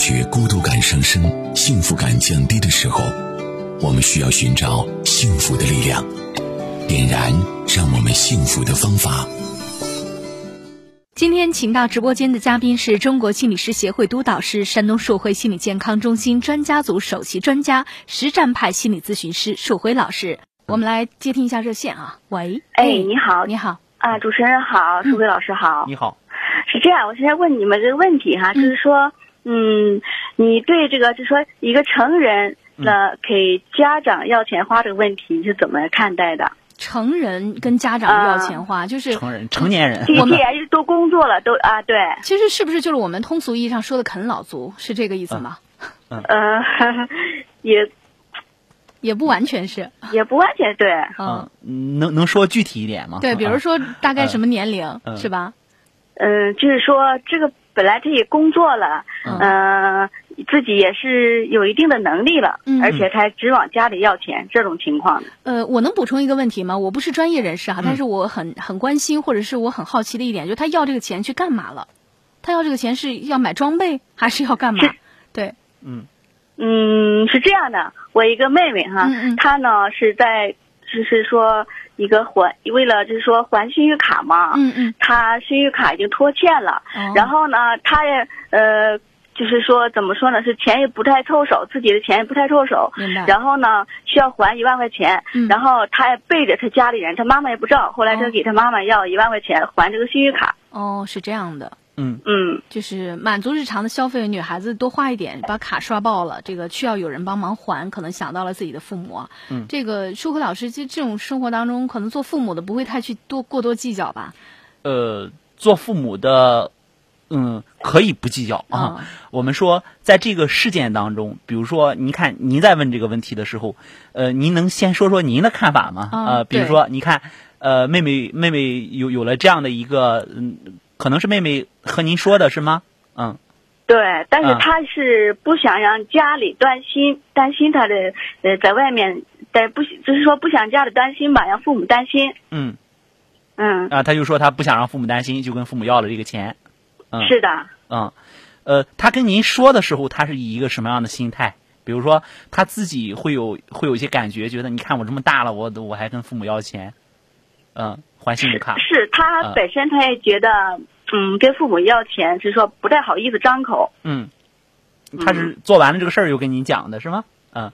觉孤独感上升、幸福感降低的时候，我们需要寻找幸福的力量，点燃让我们幸福的方法。今天请到直播间的嘉宾是中国心理师协会督导师、山东硕辉心理健康中心专家组首席专家、实战派心理咨询师树辉老师。我们来接听一下热线啊，喂，哎，你好，你好啊，主持人好，树辉老师好，你好，是这样，我现在问你们这个问题哈，就是说，嗯，你对这个，就是说一个成人的给家长要钱花这个问题，你是怎么看待的？成人跟家长要钱花，就是成人成年人，我们也都工作了，都啊，对，其实是不是就是我们通俗意义上说的啃老族，是这个意思吗？呃，也也不完全是，也不完全对，嗯，能能说具体一点吗？对，比如说大概什么年龄嗯。是吧？嗯，就是说这个本来他也工作了，嗯，自己也是有一定的能力了，嗯而且才只往家里要钱，这种情况的。呃，我能补充一个问题吗？我不是专业人士哈，嗯但是我很很关心，或者是我很好奇的一点，就是他要这个钱去干嘛了？他要这个钱是要买装备，还是要干嘛是？对，嗯，是这样的，我一个妹妹哈，嗯嗯她呢是在就是说一个还为了就是说还信誉卡嘛，嗯嗯，他信誉卡已经拖欠了，哦。然后呢，他也呃就是说怎么说呢，是钱也不太凑手，自己的钱也不太凑手。然后呢需要还一万块钱，嗯。然后他也背着他家里人，他妈妈也不知道，后来她哦。给他妈妈要一万块钱还这个信誉卡，哦，是这样的，嗯嗯。就是满足日常的消费，女孩子多花一点，把卡刷爆了，这个需要有人帮忙还，可能想到了自己的父母啊。嗯这个舒克老师，其实这种生活当中，可能做父母的不会太去多过多计较吧？呃，做父母的，嗯，可以不计较啊。嗯我们说，在这个事件当中，比如说，您看您在问这个问题的时候，呃，您能先说说您的看法吗？嗯呃，比如说，你看，呃，妹妹妹妹有有了这样的一个，嗯，可能是妹妹和您说的是吗？嗯对，但是嗯他是不想让家里担心，担心他的呃在外面，但不就是说不想家里担心吧，让父母担心。嗯嗯，啊，他就说他不想让父母担心，就跟父母要了这个钱。嗯，是的，嗯，呃，他跟您说的时候，他是以一个什么样的心态？比如说，他自己会有会有一些感觉，觉得你看我这么大了，我我还跟父母要钱，嗯，还信用卡，是他嗯本身他也觉得，嗯，跟父母要钱是说不太好意思张口。嗯，他是做完了这个事儿又跟您讲的是吗？嗯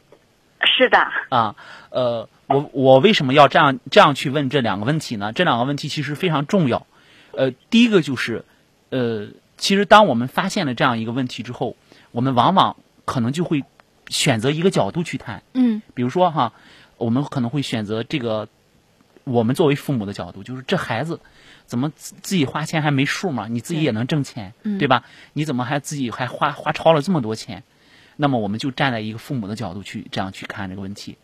是的，啊，呃，我我为什么要这样这样去问这两个问题呢？这两个问题其实非常重要。呃，第一个就是，呃，其实当我们发现了这样一个问题之后，我们往往可能就会选择一个角度去谈。嗯比如说哈，我们可能会选择这个，我们作为父母的角度，就是这孩子怎么自自己花钱还没数嘛？你自己也能挣钱，嗯对吧？你怎么还自己还花花超了这么多钱？那么我们就站在一个父母的角度去这样去看这个问题。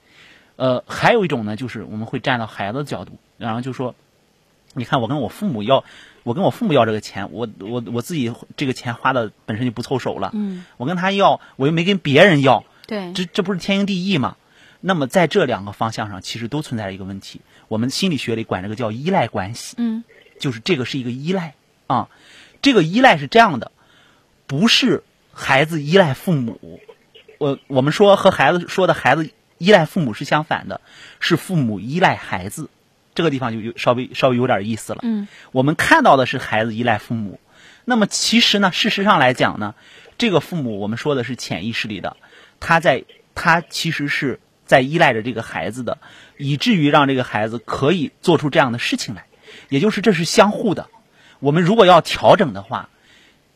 呃，还有一种呢，就是我们会站到孩子的角度，然后就说，你看我跟我父母要，我跟我父母要这个钱，我我我自己这个钱花的本身就不凑手了，嗯，我跟他要，我又没跟别人要，对，这这不是天经地义吗？那么在这两个方向上，其实都存在着一个问题。我们心理学里管这个叫依赖关系，嗯就是这个是一个依赖啊。这个依赖是这样的，不是孩子依赖父母，我我们说和孩子说的孩子依赖父母是相反的，是父母依赖孩子。这个地方就有稍微稍微有点意思了。嗯我们看到的是孩子依赖父母，那么其实呢，事实上来讲呢，这个父母我们说的是潜意识里的，他在他其实是在依赖着这个孩子的，以至于让这个孩子可以做出这样的事情来，也就是这是相互的。我们如果要调整的话，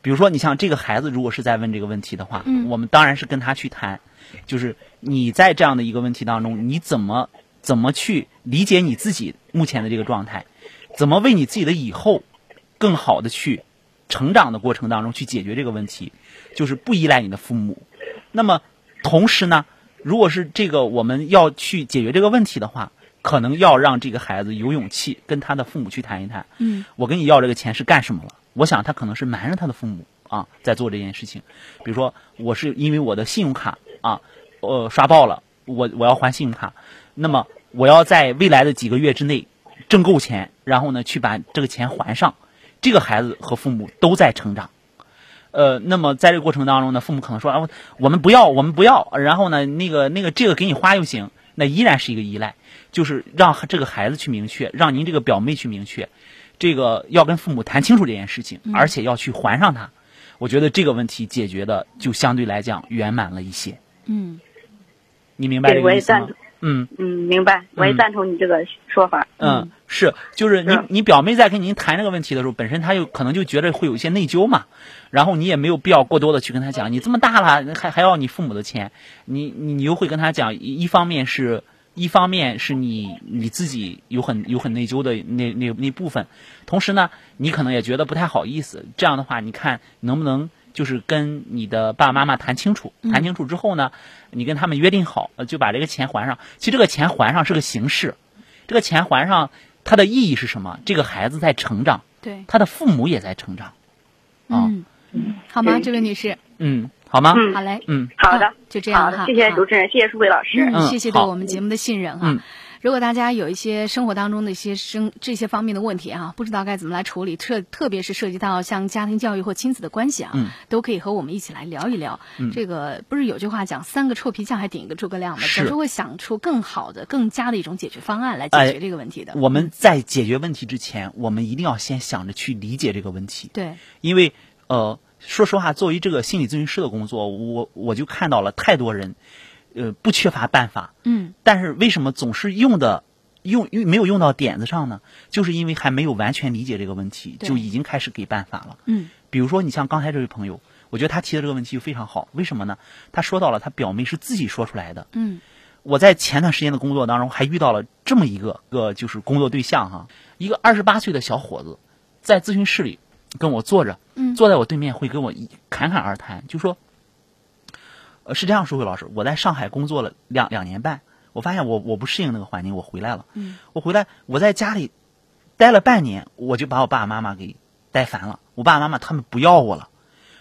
比如说你像这个孩子如果是在问这个问题的话，嗯。我们当然是跟他去谈，就是你在这样的一个问题当中，你怎么怎么去理解你自己目前的这个状态，怎么为你自己的以后更好的去成长的过程当中去解决这个问题，就是不依赖你的父母。那么同时呢，如果是这个我们要去解决这个问题的话，可能要让这个孩子有勇气跟他的父母去谈一谈。嗯，我跟你要这个钱是干什么了？我想他可能是瞒着他的父母啊，在做这件事情。比如说，我是因为我的信用卡啊，呃，刷爆了，我我要还信用卡，那么我要在未来的几个月之内挣够钱，然后呢去把这个钱还上。这个孩子和父母都在成长，呃，那么在这个过程当中呢，父母可能说啊，我们不要，我们不要，然后呢，那个那个这个给你花就行，那依然是一个依赖，就是让这个孩子去明确，让您这个表妹去明确，这个要跟父母谈清楚这件事情，而且要去还上他。我觉得这个问题解决的就相对来讲圆满了一些。嗯，你明白这个意思吗。嗯嗯，明白，我也赞同你这个说法。嗯，是，就是你是你表妹在跟您谈这个问题的时候，本身她就可能就觉得会有一些内疚嘛，然后你也没有必要过多的去跟她讲，你这么大了还还要你父母的钱，你你你又会跟她讲，一一方面是。一方面是你你自己有很有很内疚的那那那部分，同时呢，你可能也觉得不太好意思。这样的话，你看能不能就是跟你的爸爸妈妈谈清楚，谈清楚之后呢，你跟他们约定好，呃就把这个钱还上。其实这个钱还上是个形式，这个钱还上，它的意义是什么？这个孩子在成长，对，他的父母也在成长，啊。嗯，好吗？这位女士，嗯，好吗？嗯。好嘞，嗯。好的。嗯，就这样哈，谢谢主持人，谢谢舒伟老师。谢谢对我们节目的信任哈。嗯如果大家有一些生活当中的一些生这些方面的问题啊，不知道该怎么来处理，特特别是涉及到像家庭教育或亲子的关系啊，嗯都可以和我们一起来聊一聊。嗯这个不是有句话讲“三个臭皮匠还顶一个诸葛亮”吗？是总是会想出更好的、更加的一种解决方案来解哎决这个问题的。我们在解决问题之前，我们一定要先想着去理解这个问题。对，因为呃，说实话，作为这个心理咨询师的工作，我我就看到了太多人，呃，不缺乏办法，嗯但是为什么总是用的用用没有用到点子上呢？就是因为还没有完全理解这个问题，就已经开始给办法了。嗯比如说，你像刚才这位朋友，我觉得他提的这个问题就非常好。为什么呢？他说到了他表妹是自己说出来的。嗯我在前段时间的工作当中还遇到了这么一个个就是工作对象哈，一个二十八岁的小伙子，在咨询室里跟我坐着，嗯坐在我对面会跟我侃侃而谈，就说，呃，是这样说，魏老师，我在上海工作了两两年半，我发现我我不适应那个环境，我回来了，嗯。我回来我在家里待了半年，我就把我爸爸妈妈给待烦了，我爸爸妈妈他们不要我了，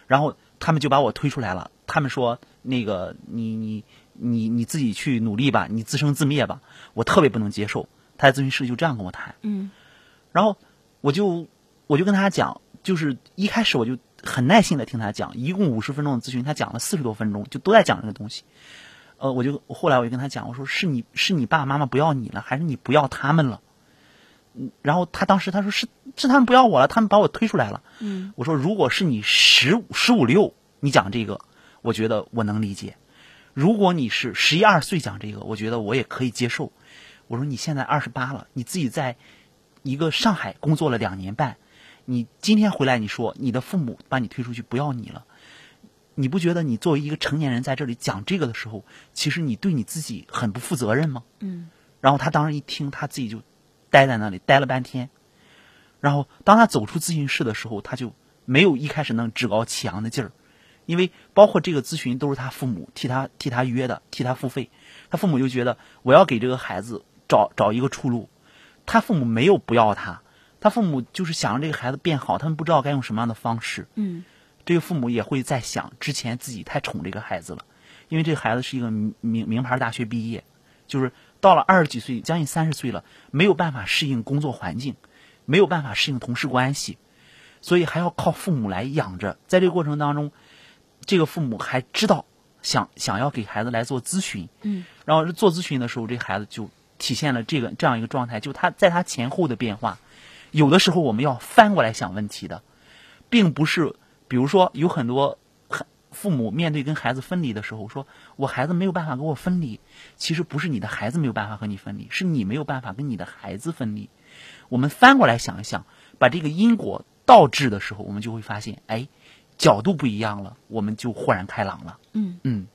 然后他们就把我推出来了，他们说那个你你你你自己去努力吧，你自生自灭吧，我特别不能接受。他在咨询室就这样跟我谈，嗯。然后我就我就跟他讲，就是一开始我就很耐心的听他讲，一共五十分钟的咨询，他讲了四十多分钟，就都在讲这个东西。呃，我就后来我就跟他讲，我说是你是你爸爸妈妈不要你了，还是你不要他们了？嗯，然后他当时他说是是他们不要我了，他们把我推出来了。嗯我说如果是你十五十五六，你讲这个，我觉得我能理解；如果你是十一二岁讲这个，我觉得我也可以接受。我说你现在二十八了，你自己在一个上海工作了两年半，你今天回来你说你的父母把你推出去不要你了，你不觉得你作为一个成年人在这里讲这个的时候，其实你对你自己很不负责任吗？嗯然后他当时一听，他自己就呆在那里呆了半天。然后当他走出咨询室的时候，他就没有一开始那趾高气扬的劲儿，因为包括这个咨询都是他父母替他替他约的，替他付费。他父母就觉得我要给这个孩子找找一个出路，他父母没有不要他，他父母就是想让这个孩子变好，他们不知道该用什么样的方式。嗯这个父母也会在想，之前自己太宠这个孩子了，因为这个孩子是一个名名名牌大学毕业，就是到了二十几岁，将近三十岁了，没有办法适应工作环境，没有办法适应同事关系，所以还要靠父母来养着。在这个过程当中，这个父母还知道想想要给孩子来做咨询，嗯然后做咨询的时候，这孩子就体现了这个这样一个状态，就他在他前后的变化。有的时候我们要翻过来想问题的，并不是，比如说有很多很父母面对跟孩子分离的时候，说我孩子没有办法跟我分离，其实不是你的孩子没有办法和你分离，是你没有办法跟你的孩子分离。我们翻过来想一想，把这个因果倒置的时候，我们就会发现，哎，角度不一样了，我们就豁然开朗了。嗯。嗯。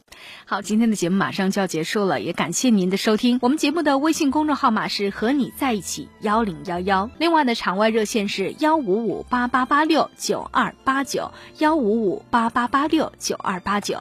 好，今天的节目马上就要结束了，也感谢您的收听。我们节目的微信公众号码是和你在一起幺零幺幺，另外的场外热线是幺五五八八八六九二八九幺五五八八八六九二八九。